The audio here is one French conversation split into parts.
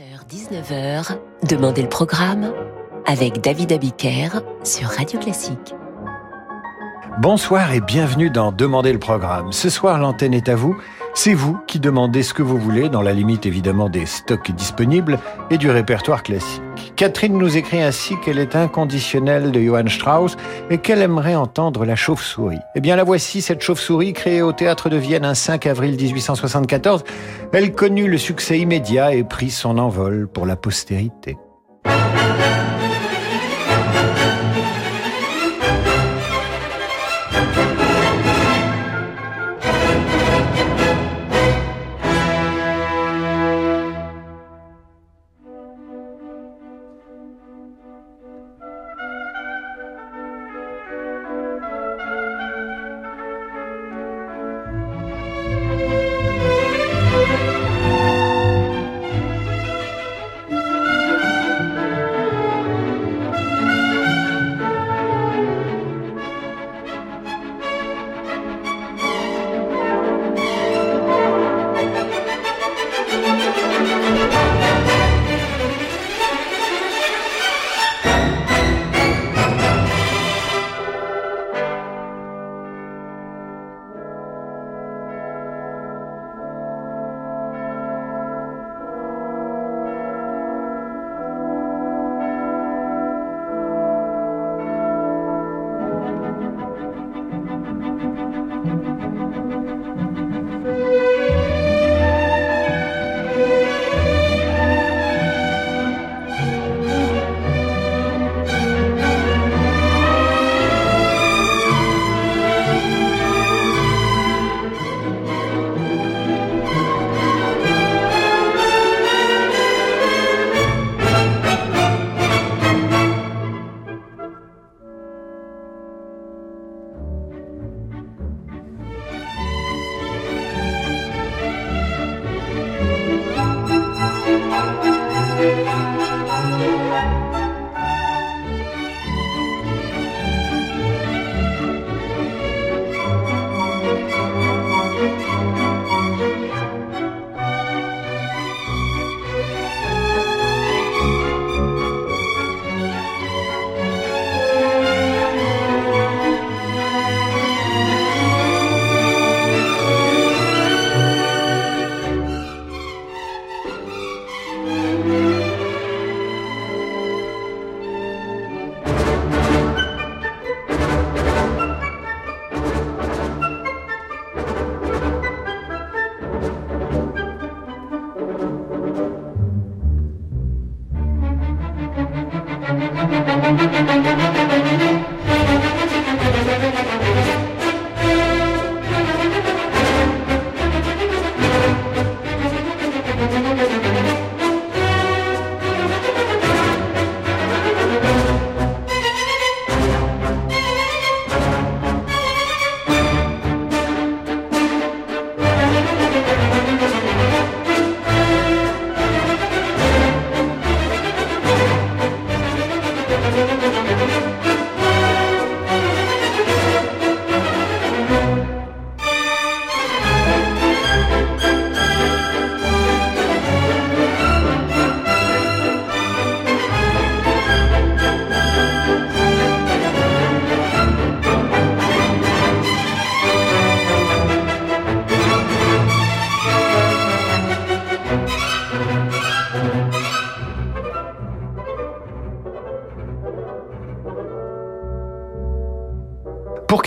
18h-19h, Demandez le programme avec David Abiker sur Radio Classique. Bonsoir et bienvenue dans Demandez le programme. Ce soir, l'antenne est à vous. C'est vous qui demandez ce que vous voulez, dans la limite évidemment des stocks disponibles et du répertoire classique. Catherine nous écrit ainsi qu'elle est inconditionnelle de Johann Strauss et qu'elle aimerait entendre la chauve-souris. Eh bien la voici, cette chauve-souris créée au théâtre de Vienne un 5 avril 1874. Elle connut le succès immédiat et prit son envol pour la postérité.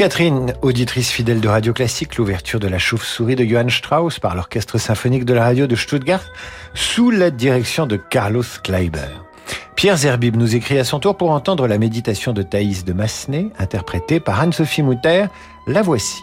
Catherine, auditrice fidèle de Radio Classique, l'ouverture de la chauve-souris de Johann Strauss par l'orchestre symphonique de la radio de Stuttgart sous la direction de Carlos Kleiber. Pierre Zerbib nous écrit à son tour pour entendre la méditation de Thaïs de Massenet, interprétée par Anne-Sophie Mutter. La voici.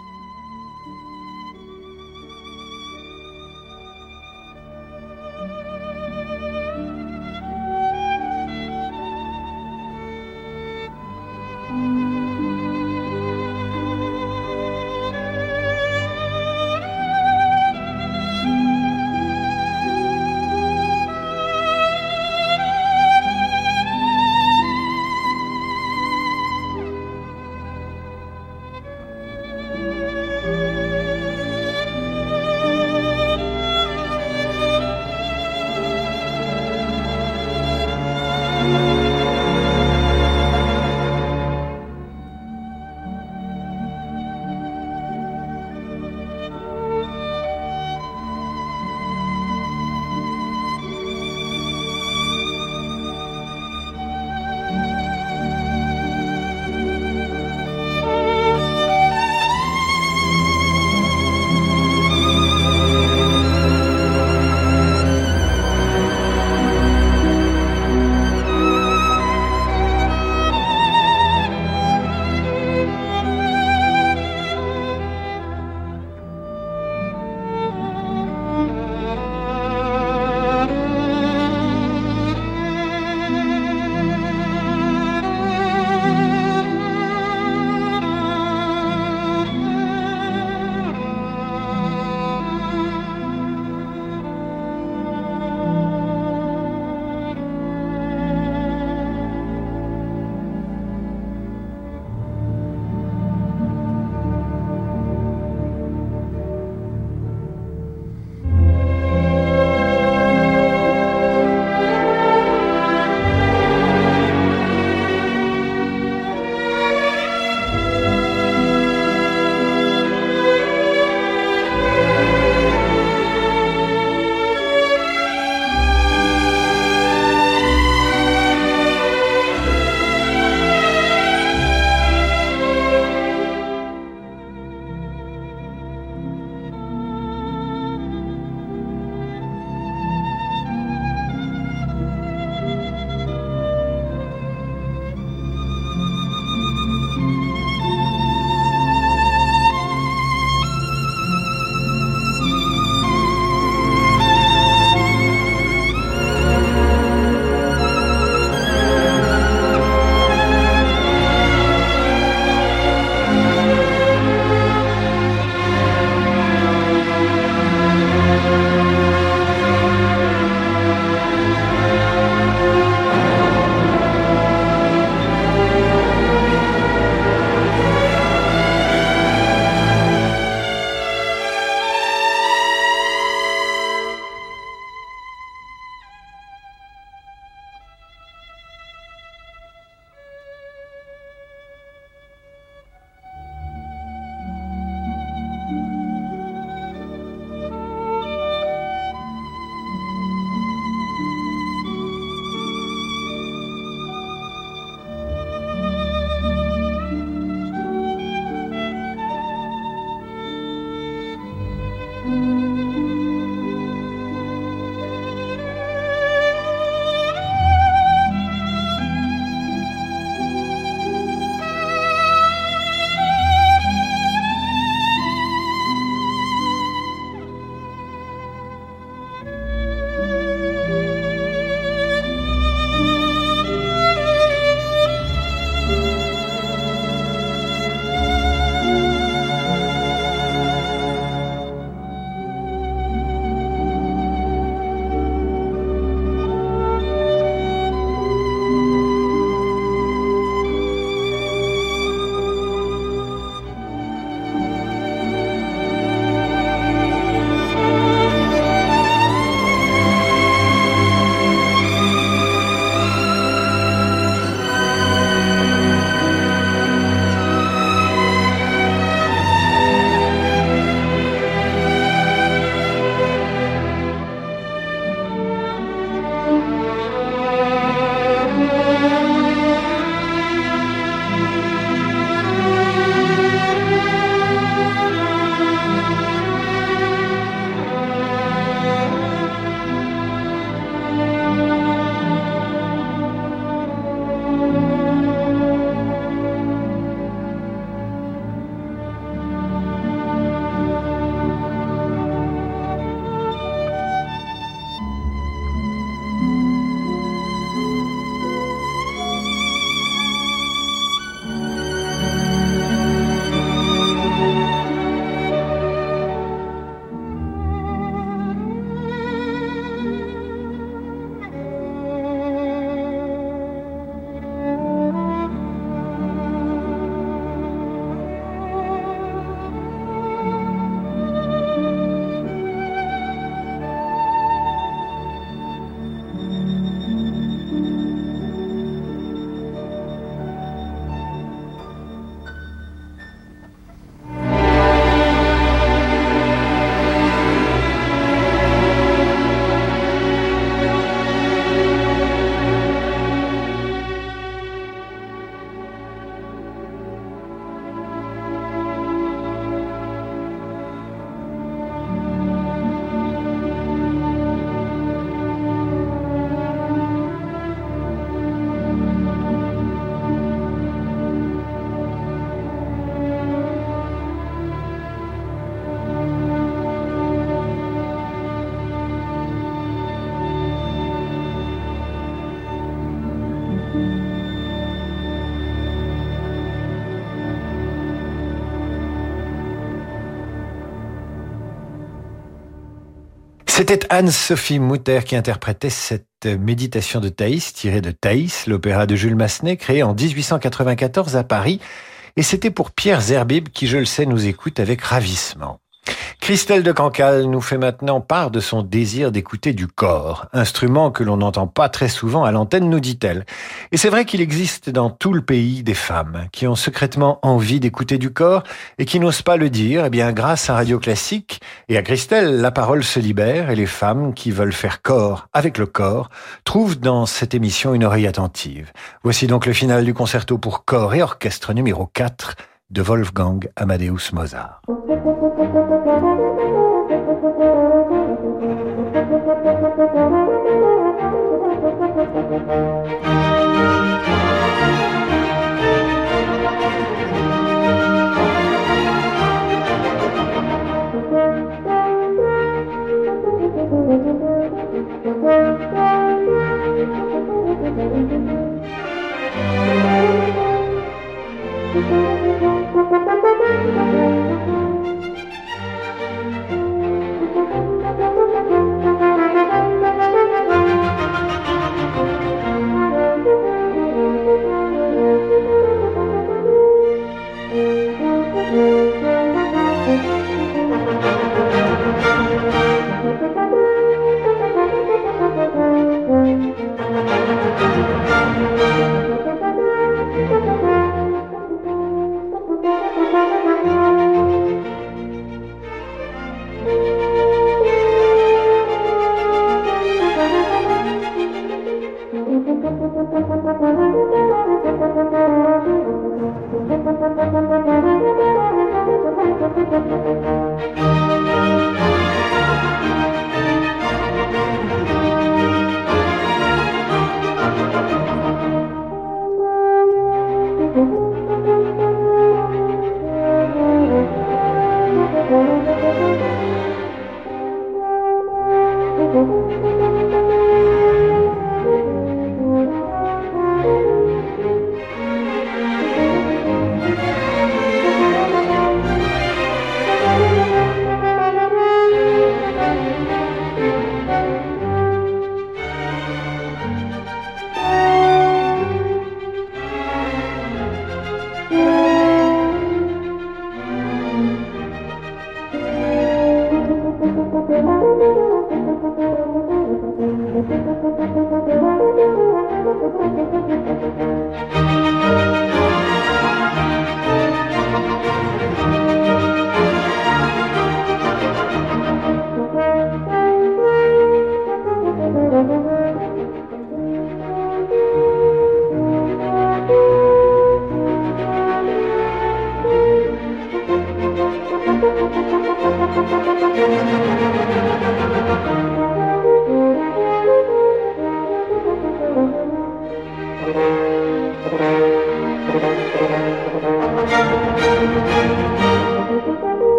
C'était Anne-Sophie Mutter qui interprétait cette méditation de Thaïs tirée de Thaïs, l'opéra de Jules Massenet créé en 1894 à Paris. Et c'était pour Pierre Zerbib qui, je le sais, nous écoute avec ravissement. Christelle de Cancale nous fait maintenant part de son désir d'écouter du corps, instrument que l'on n'entend pas très souvent à l'antenne, nous dit-elle. Et c'est vrai qu'il existe dans tout le pays des femmes qui ont secrètement envie d'écouter du corps et qui n'osent pas le dire. Eh bien, grâce à Radio Classique et à Christelle, la parole se libère et les femmes qui veulent faire corps avec le corps trouvent dans cette émission une oreille attentive. Voici donc le final du concerto pour corps et orchestre numéro 4 de Wolfgang Amadeus Mozart.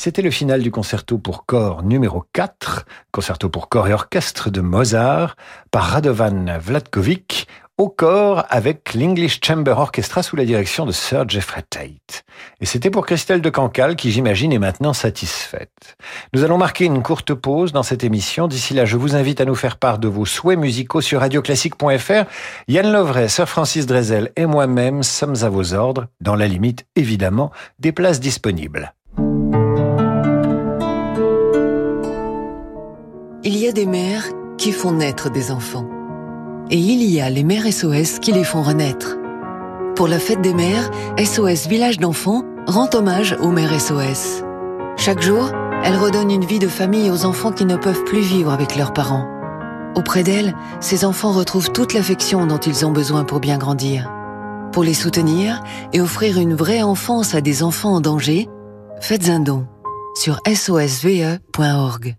C'était le final du concerto pour corps numéro 4, concerto pour corps et orchestre de Mozart, par Radovan Vladkovic, au corps avec l'English Chamber Orchestra sous la direction de Sir Jeffrey Tate. Et c'était pour Christelle de Cancale qui, j'imagine, est maintenant satisfaite. Nous allons marquer une courte pause dans cette émission. D'ici là, je vous invite à nous faire part de vos souhaits musicaux sur radioclassique.fr. Yann Lovray, Sir Francis Drezel et moi-même sommes à vos ordres, dans la limite, évidemment, des places disponibles. Il y a des mères qui font naître des enfants. Et il y a les mères SOS qui les font renaître. Pour la fête des mères, SOS Village d'enfants rend hommage aux mères SOS. Chaque jour, elle redonne une vie de famille aux enfants qui ne peuvent plus vivre avec leurs parents. Auprès d'elle, ces enfants retrouvent toute l'affection dont ils ont besoin pour bien grandir. Pour les soutenir et offrir une vraie enfance à des enfants en danger, faites un don sur sosve.org.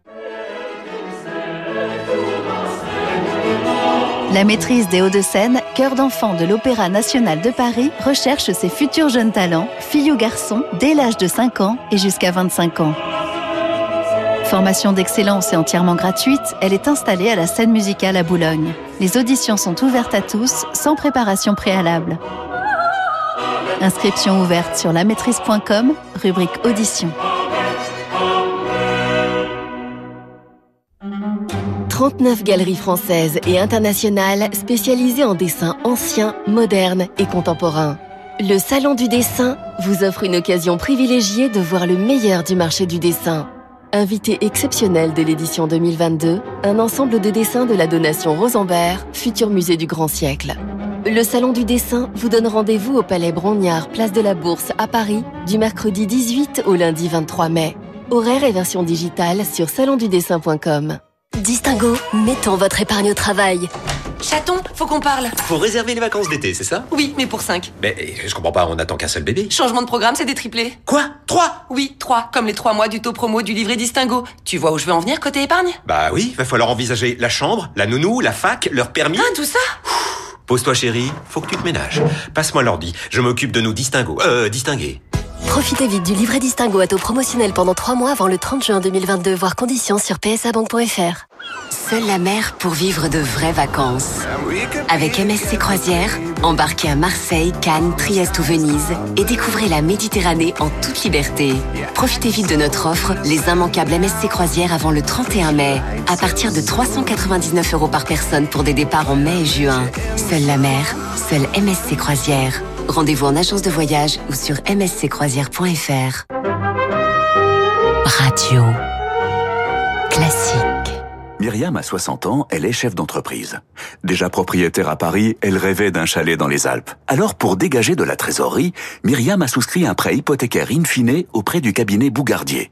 La maîtrise des Hauts-de-Seine, cœur d'enfant de l'Opéra national de Paris, recherche ses futurs jeunes talents, filles ou garçons, dès l'âge de 5 ans et jusqu'à 25 ans. Formation d'excellence et entièrement gratuite, elle est installée à la scène musicale à Boulogne. Les auditions sont ouvertes à tous, sans préparation préalable. Inscription ouverte sur lamaîtrise.com, rubrique audition. 39 galeries françaises et internationales spécialisées en dessin ancien, moderne et contemporain. Le Salon du dessin vous offre une occasion privilégiée de voir le meilleur du marché du dessin. Invité exceptionnel de l'édition 2022, un ensemble de dessins de la donation Rosenberg, futur musée du grand siècle. Le Salon du dessin vous donne rendez-vous au Palais Brongniart, place de la Bourse à Paris, du mercredi 18 au lundi 23 mai. Horaire et version digitale sur salondudessin.com. Distingo, mettons votre épargne au travail. Chaton, faut qu'on parle. Faut réserver les vacances d'été, c'est ça? Oui, mais pour 5. Mais je comprends pas, on attend qu'un seul bébé. Changement de programme, c'est des triplés. Quoi? 3 Oui, 3, comme les 3 mois du taux promo du livret Distingo. Tu vois où je veux en venir côté épargne? Bah oui, va falloir envisager la chambre, la nounou, la fac, leur permis. Ah, tout ça Pose-toi chérie, faut que tu te ménages. Passe-moi l'ordi, je m'occupe de nous distingo. Euh, distinguer. Profitez vite du livret Distingo à taux promotionnel pendant 3 mois avant le 30 juin 2022, voire conditions sur psabank.fr. Seule la mer pour vivre de vraies vacances. Avec MSC Croisière, embarquez à Marseille, Cannes, Trieste ou Venise et découvrez la Méditerranée en toute liberté. Profitez vite de notre offre, les immanquables MSC Croisière avant le 31 mai, à partir de 399 euros par personne pour des départs en mai et juin. Seule la mer, seule MSC Croisière. Rendez-vous en agence de voyage ou sur msccroisière.fr. Radio classique. Myriam a 60 ans, elle est chef d'entreprise. Déjà propriétaire à Paris, elle rêvait d'un chalet dans les Alpes. Alors pour dégager de la trésorerie, Myriam a souscrit un prêt hypothécaire in fine auprès du cabinet Bougardier.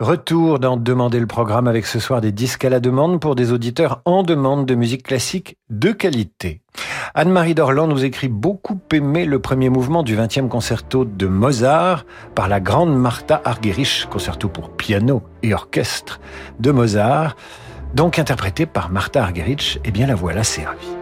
Retour dans Demander le programme avec ce soir des disques à la demande pour des auditeurs en demande de musique classique de qualité. Anne-Marie Dorland nous écrit beaucoup aimé le premier mouvement du 20e concerto de Mozart par la grande Martha Argerich, concerto pour piano et orchestre de Mozart, donc interprété par Martha Argerich. Eh bien la voilà servie.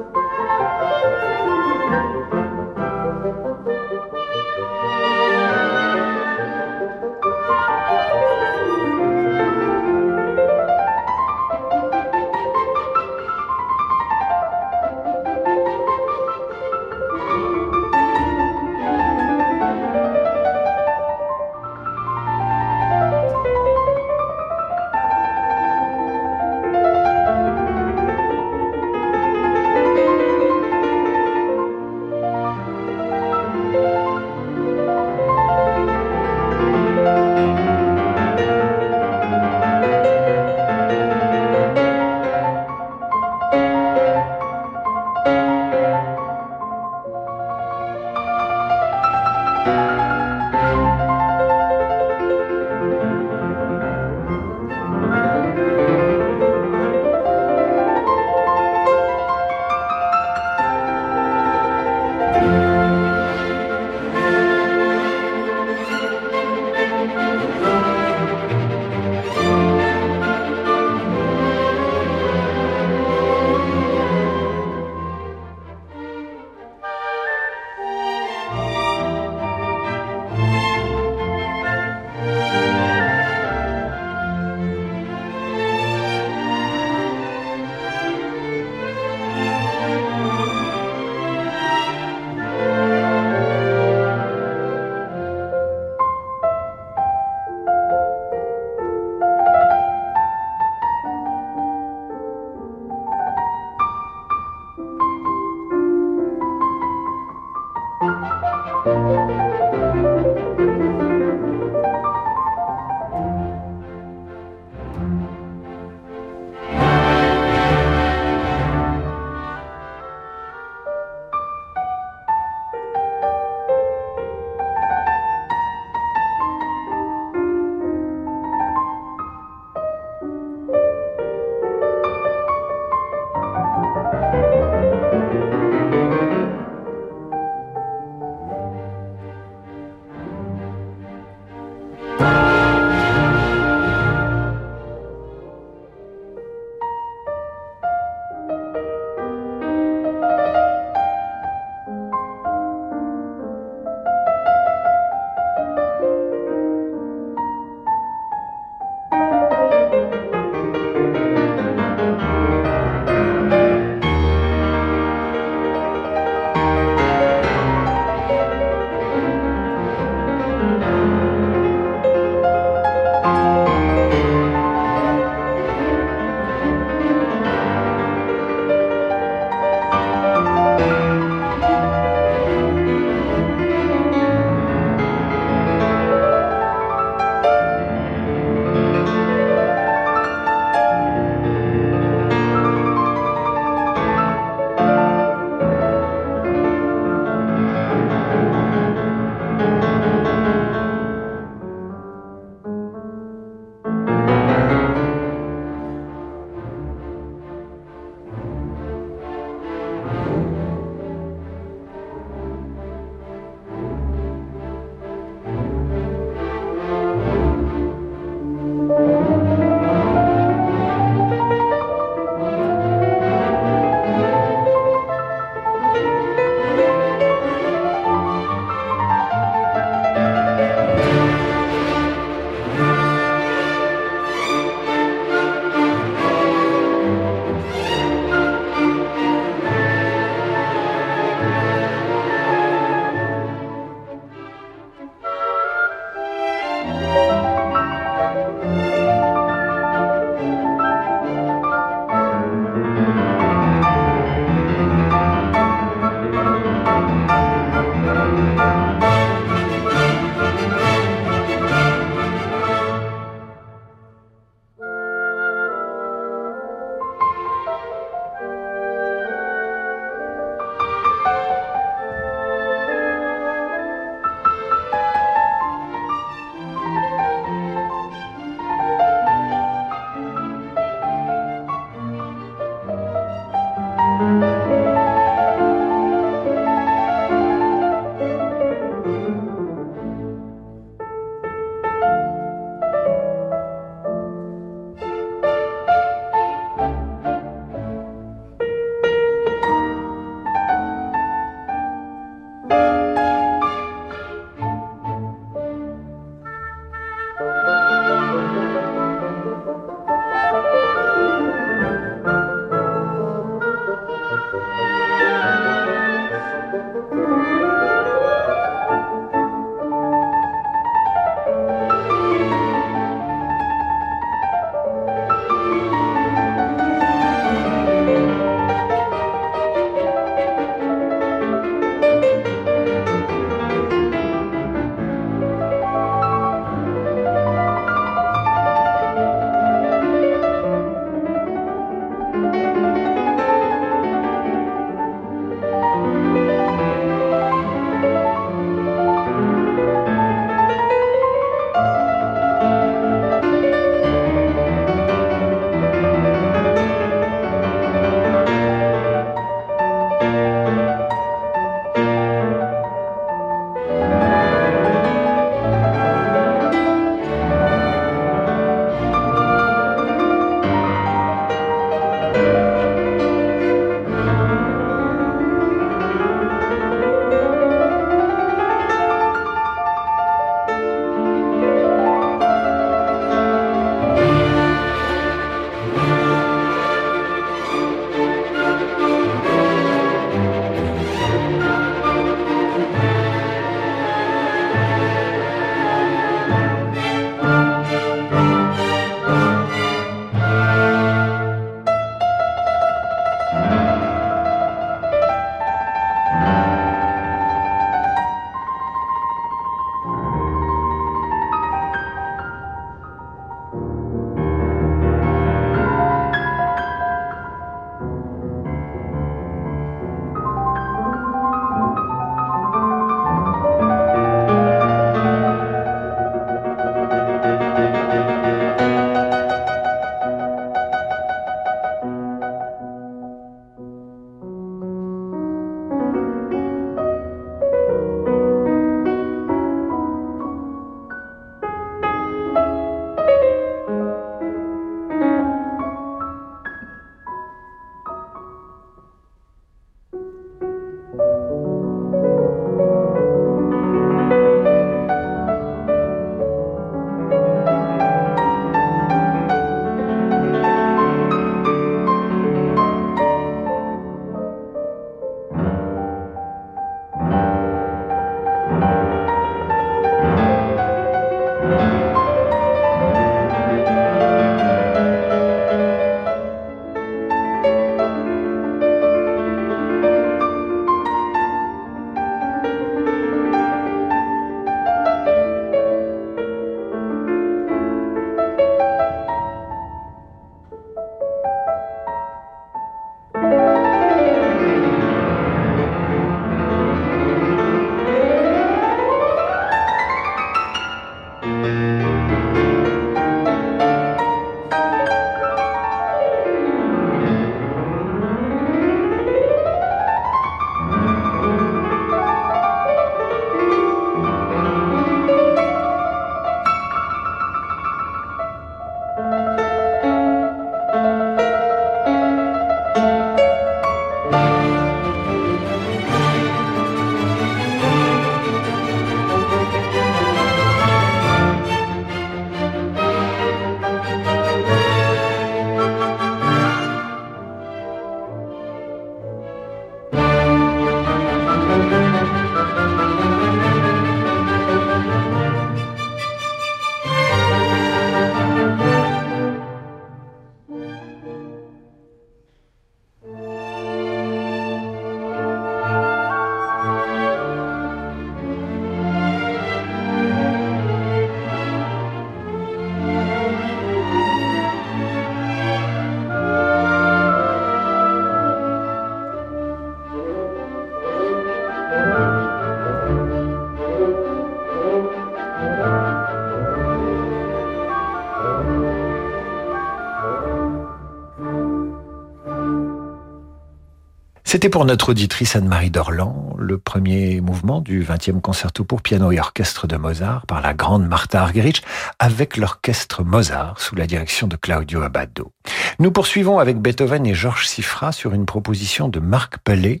C'était pour notre auditrice Anne-Marie Dorland le premier mouvement du 20e concerto pour piano et orchestre de Mozart par la grande Martha Argerich avec l'orchestre Mozart sous la direction de Claudio Abbado. Nous poursuivons avec Beethoven et Georges Sifra sur une proposition de Marc Pellet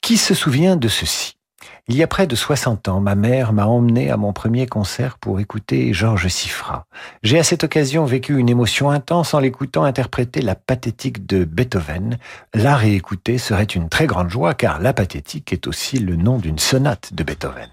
qui se souvient de ceci? Il y a près de 60 ans, ma mère m'a emmené à mon premier concert pour écouter Georges Sifra. J'ai à cette occasion vécu une émotion intense en l'écoutant interpréter la pathétique de Beethoven. La réécouter serait une très grande joie car la pathétique est aussi le nom d'une sonate de Beethoven.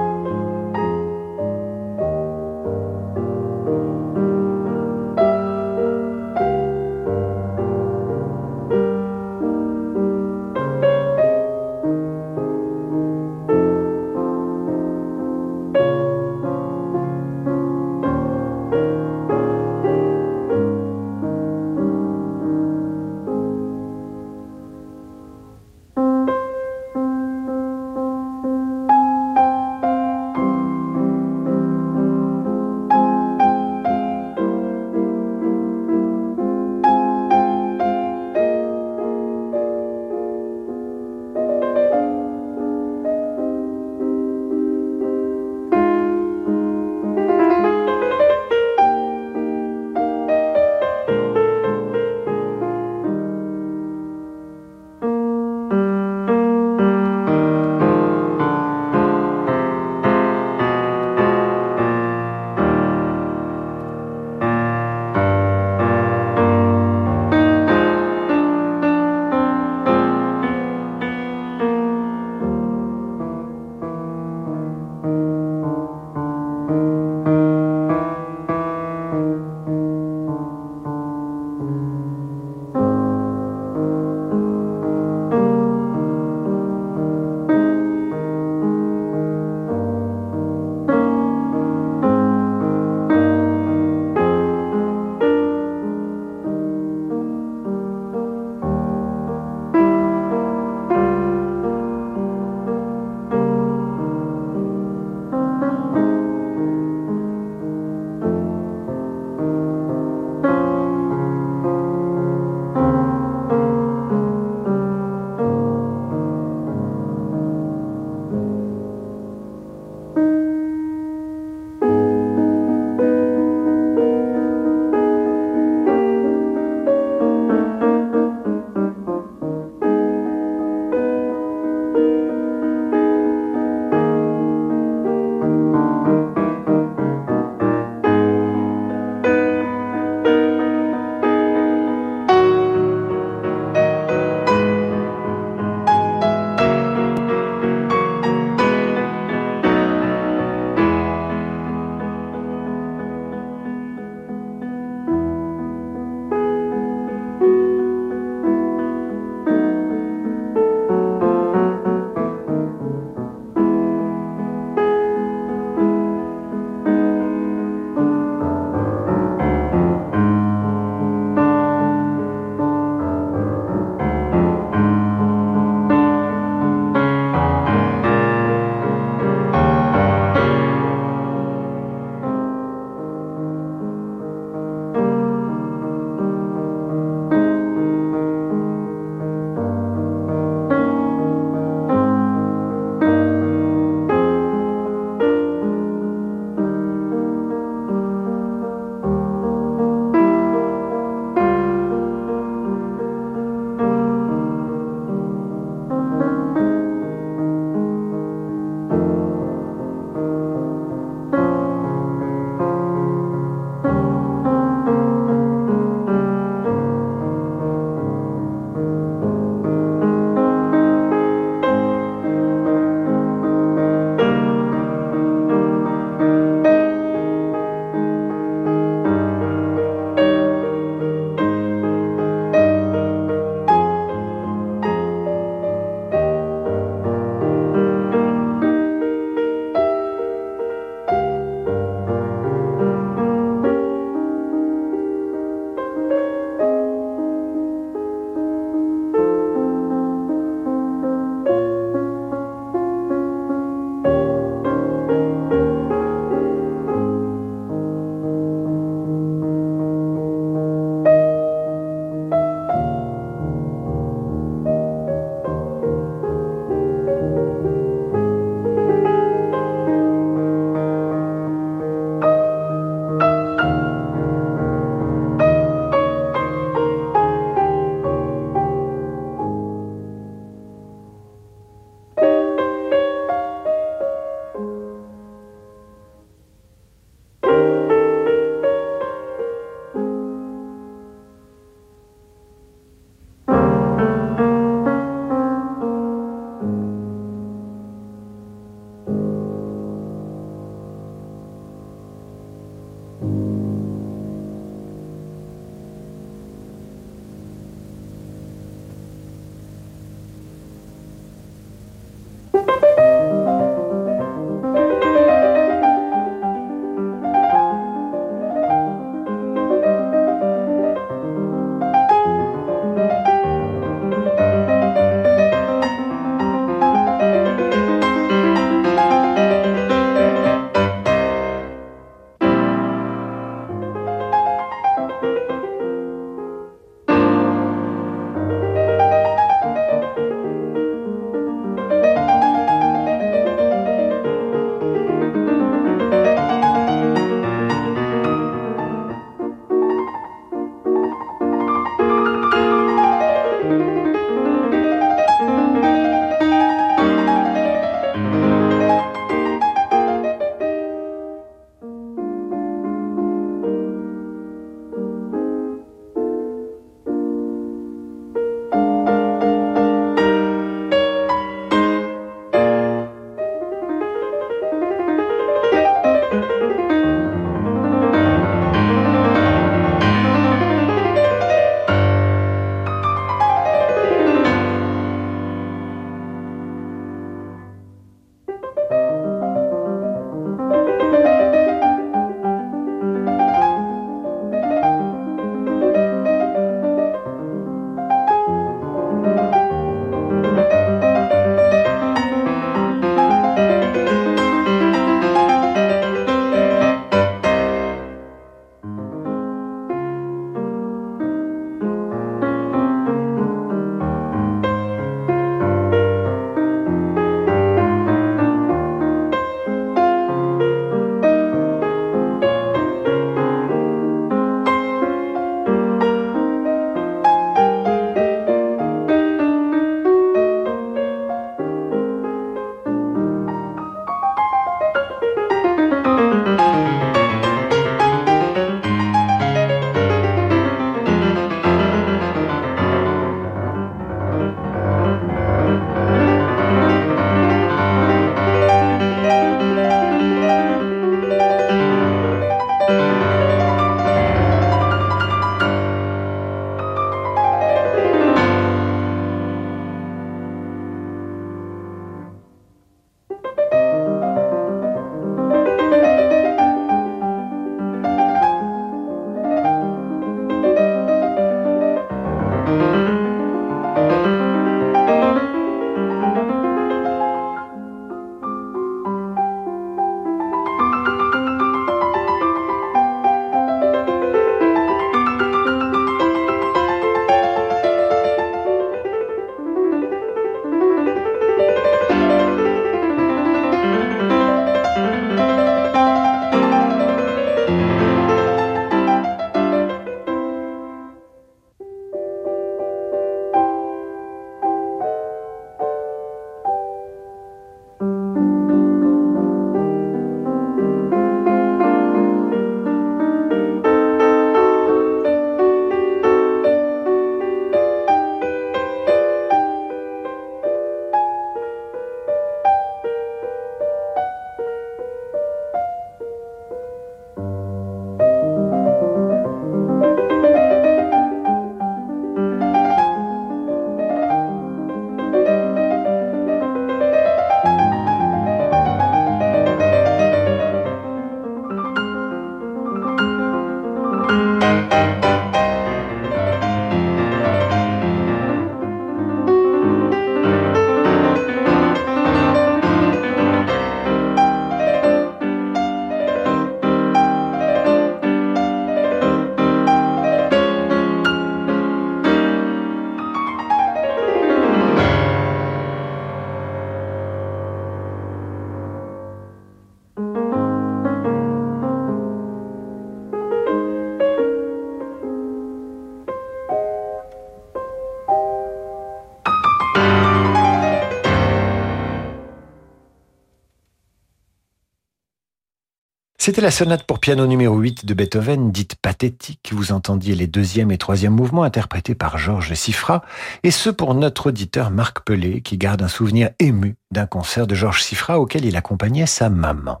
C'était la sonate pour piano numéro 8 de Beethoven, dite pathétique. Vous entendiez les deuxième et troisième mouvements interprétés par Georges Siffra, et ce pour notre auditeur Marc Pelé, qui garde un souvenir ému d'un concert de Georges Siffra auquel il accompagnait sa maman.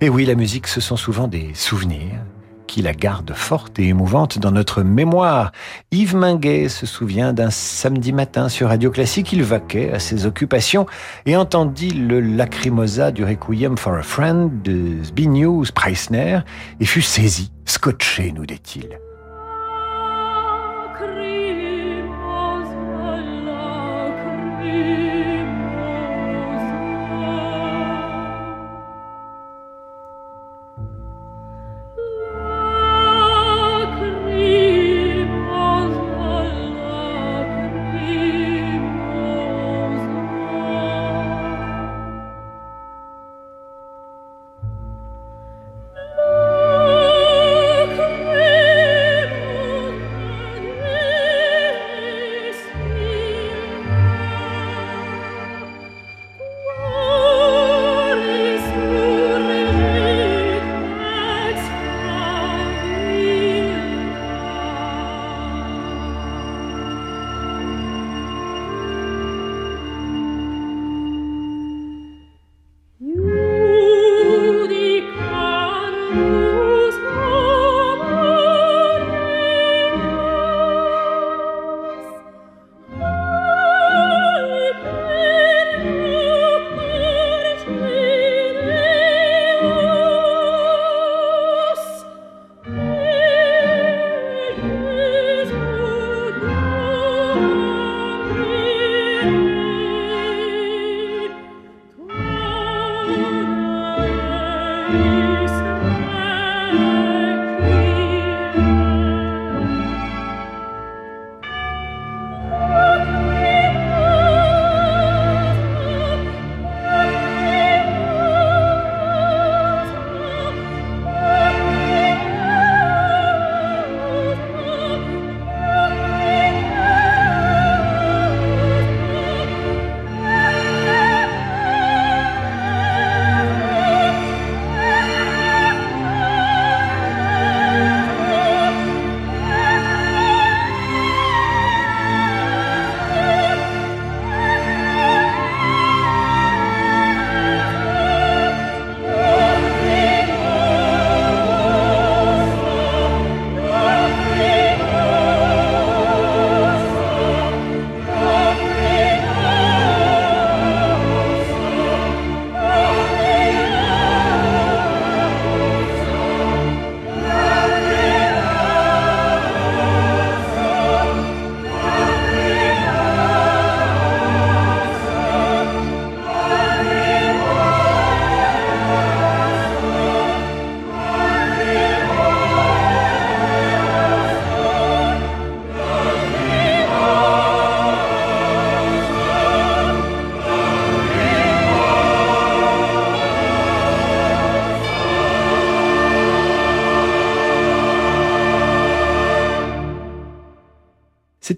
Et oui, la musique, ce sont souvent des souvenirs, qui la garde forte et émouvante dans notre mémoire. Yves Minguet se souvient d'un samedi matin sur Radio Classique, il vaquait à ses occupations et entendit le lacrymosa du Requiem for a Friend de Zbigniew Preissner et fut saisi, scotché, nous dit-il.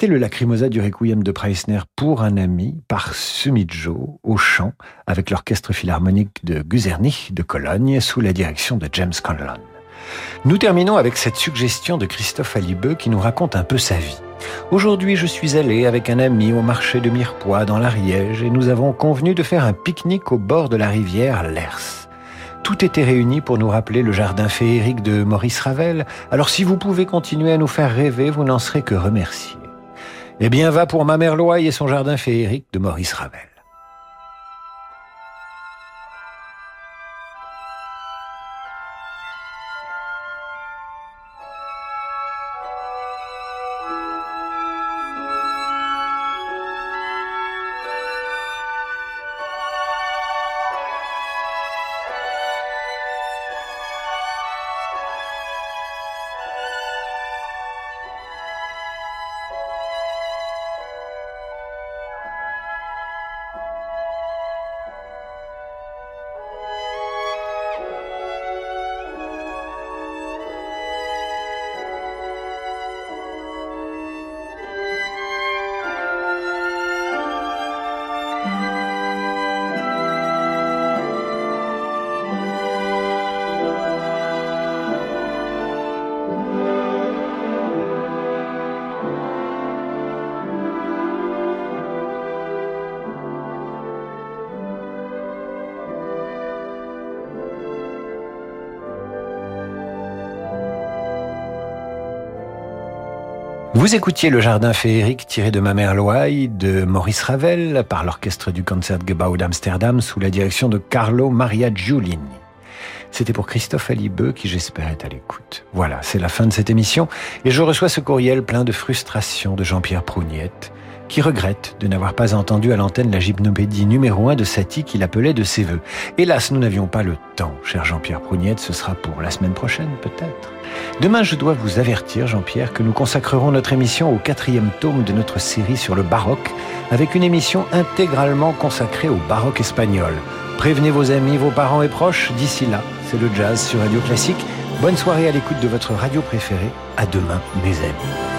C'était le Lacrimosa du Requiem de Preissner pour un ami par Sumidjo au chant avec l'orchestre philharmonique de Guzernich de Cologne sous la direction de James Conlon. Nous terminons avec cette suggestion de Christophe Alibeux qui nous raconte un peu sa vie. Aujourd'hui, je suis allé avec un ami au marché de Mirepoix dans l'Ariège et nous avons convenu de faire un pique-nique au bord de la rivière Lers. Tout était réuni pour nous rappeler le jardin féerique de Maurice Ravel. Alors si vous pouvez continuer à nous faire rêver, vous n'en serez que remerciés. Eh bien, va pour ma mère Loye et son jardin féerique de Maurice Ravel. Vous écoutiez Le Jardin féerique tiré de Ma mère Loaï de Maurice Ravel par l'orchestre du Concertgebouw d'Amsterdam sous la direction de Carlo Maria Giulini. C'était pour Christophe Alibeux qui j'espère est à l'écoute. Voilà, c'est la fin de cette émission et je reçois ce courriel plein de frustration de Jean-Pierre Prougnette qui regrette de n'avoir pas entendu à l'antenne la gymnopédie numéro 1 de Satie qu'il appelait de ses voeux. Hélas, nous n'avions pas le temps, cher Jean-Pierre Prougnette, ce sera pour la semaine prochaine peut-être. Demain, je dois vous avertir, Jean-Pierre, que nous consacrerons notre émission au quatrième tome de notre série sur le baroque, avec une émission intégralement consacrée au baroque espagnol. Prévenez vos amis, vos parents et proches, d'ici là, c'est le jazz sur Radio Classique. Bonne soirée à l'écoute de votre radio préférée. À demain, mes amis.